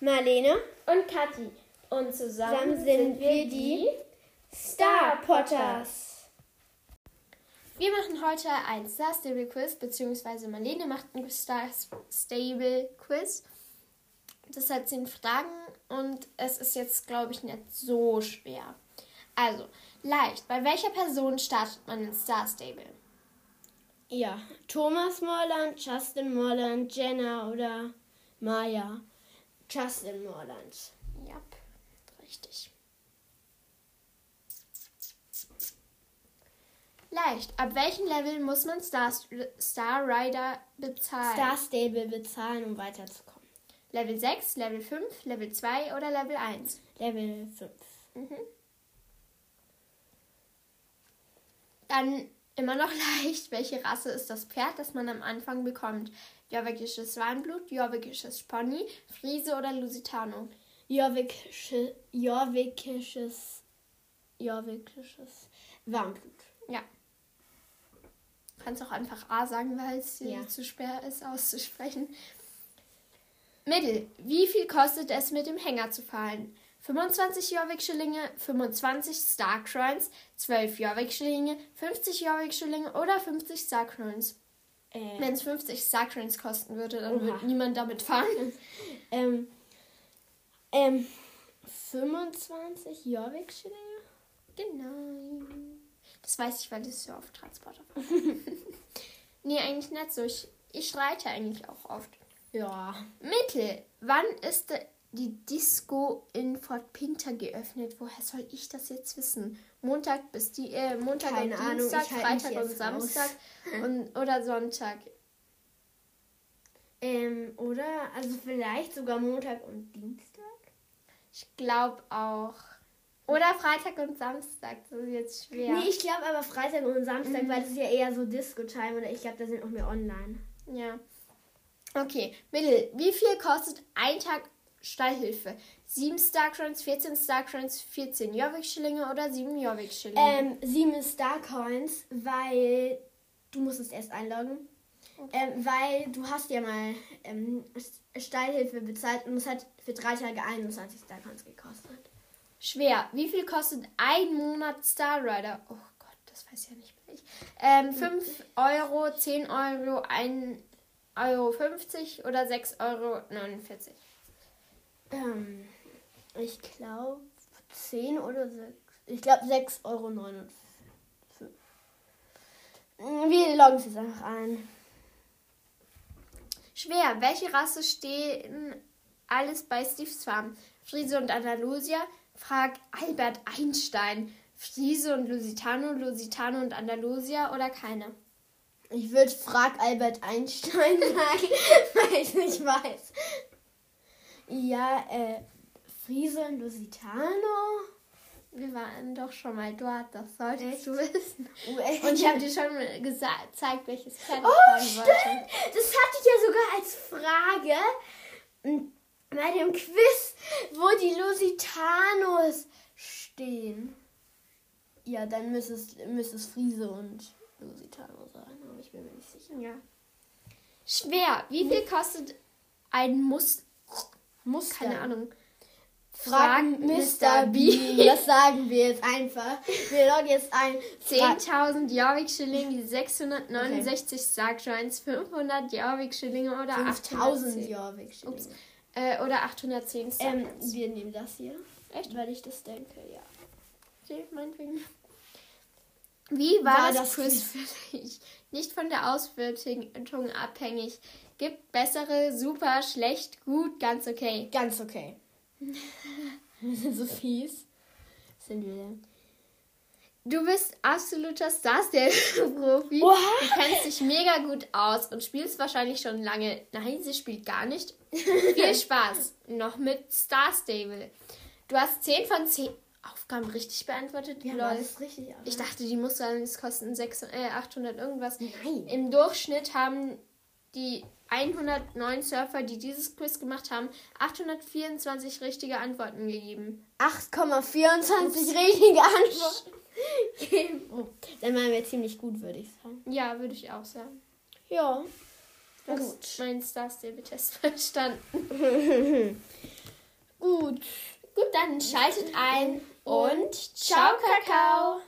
Marlene und Kathi. Und zusammen, Zusammen sind wir die Star Potters. Wir machen heute ein Star Stable Quiz, beziehungsweise Marlene macht ein Star Stable Quiz. Das hat zehn Fragen und es ist jetzt, glaube ich, nicht so schwer. Also, leicht. Bei welcher Person startet man in Star Stable? Ja, Thomas Morland, Justin Morland, Jenna oder Maya. Justin Morland. Ja, richtig. Leicht. Ab welchem Level muss man Star, Star Rider bezahlen? Star Stable bezahlen, um weiterzukommen. Level 6, Level 5, Level 2 oder Level 1? Level 5. Mhm. Dann immer noch leicht. Welche Rasse ist das Pferd, das man am Anfang bekommt? Jorvikisches Warnblut, Jorvikisches Pony, Friese oder Lusitano? Jorvikische, Jorvikisches, Jorvikisches Warmblut. Ja. Kannst auch einfach A sagen, weil es Ja. zu schwer ist auszusprechen. Mittel. Wie viel kostet es, mit dem Hänger zu fahren? 25 Jorvik-Schillinge, 25 Star-Coins, 12 Jorvik-Schillinge, 50 Jorvik-Schillinge oder 50 Star-Coins? Äh, Wenn es 50 Star-Coins kosten würde, dann Oha. würde niemand damit fahren. ähm, ähm, 25 Jorvik-Schillinge? Genau. Das weiß ich, weil ich so oft Transporter nee, eigentlich nicht so. Ich, ich streite eigentlich auch oft. Ja. Mittel. Wann ist de- die Disco in Fort Pinter geöffnet? Woher soll ich das jetzt wissen? Montag bis die äh, Montag Keine und Ahnung, Dienstag, halt Freitag und Samstag und, oder Sonntag. Ähm, oder? Also vielleicht sogar Montag und Dienstag? Ich glaube auch. Oder Freitag und Samstag. Das ist jetzt schwer. Nee, ich glaube aber Freitag und Samstag, weil das ist ja eher so Disco-Time oder ich glaube, da sind auch mehr online. Ja. Okay, Mittel. Wie viel kostet ein Tag Stallhilfe? 7 Starcoins, 14 Starcoins, 14 Jorvik-Schillinge oder 7 Jorvik-Schillinge? Ähm, sieben Star-Coins, weil du musst es erst einloggen. Ähm, weil du hast ja mal ähm, Steilhilfe bezahlt und es hat für drei Tage 21 Star-Coins gekostet. Schwer. Wie viel kostet ein Monat Star Rider? Oh Gott, das weiß ja nicht mehr ich. Ähm, 5 Euro, 10 Euro, 1,50 Euro 50 oder 6,49 Euro. Ähm, ich glaube 10 oder 6. Ich glaube 6,49 Euro. Wir loggen es jetzt einfach ein. Schwer. Welche Rasse stehen alles bei Steve's Farm? Friese und Andalusia? Frag Albert Einstein. Friese und Lusitano, Lusitano und Andalusia oder keine? Ich würde Frag Albert Einstein sagen, weil ich nicht weiß. Ja, äh, Friese und Lusitano. Wir waren doch schon mal dort, das solltest Echt? du wissen. Oh, echt? Und ich habe dir schon gesagt, gezeigt, welches Pferd Oh, stimmt! wollte. Das hatte ich ja sogar als Frage m, bei dem Quiz, wo die Lusitanos stehen. Ja, dann müsste es, müsste es Friese und Lusitano sein, aber ich bin mir nicht sicher. Ja. Schwer. Wie viel kostet ein Mus... Muss Keine Ahnung. Frag Mr. Bean. Das sagen wir jetzt einfach. Wir loggen jetzt ein. Fra- 10.000 Jorvik-Schillinge, 669 Starcoins, 500 Jorvik-Schillinge oder 5000 810. Jorvik. Ups. Äh, oder 810 Ähm, Starcoins. wir nehmen das hier. Echt? Weil ich das denke, ja. Okay, meinetwegen. Wie war, War das das Quiz für dich? Nicht von der Auswertung abhängig. Gibt bessere, super, schlecht, gut, ganz okay. Ganz okay. wir sind so fies. Sind wir denn? Du bist absoluter Star Stable-Profi. What? Du kennst dich mega gut aus und spielst wahrscheinlich schon lange. Nein, sie spielt gar nicht. Viel Spaß. Noch mit Star Stable. Du hast 10 von 10 Aufgaben richtig beantwortet. Ja, Lol. das richtig. Aber Ich dachte, die es kosten 600, äh, 800 irgendwas. Nein. Im Durchschnitt haben die 109 Surfer, die dieses Quiz gemacht haben, 824 richtige Antworten gegeben. 8,24 richtige Antworten. geben. oh, dann waren wir ziemlich gut, würde ich sagen. Ja, würde ich auch sagen. Ja. Hast gut. meinen Star Stable Test verstanden. Gut. Gut, dann schaltet ein und ciao, Kakao.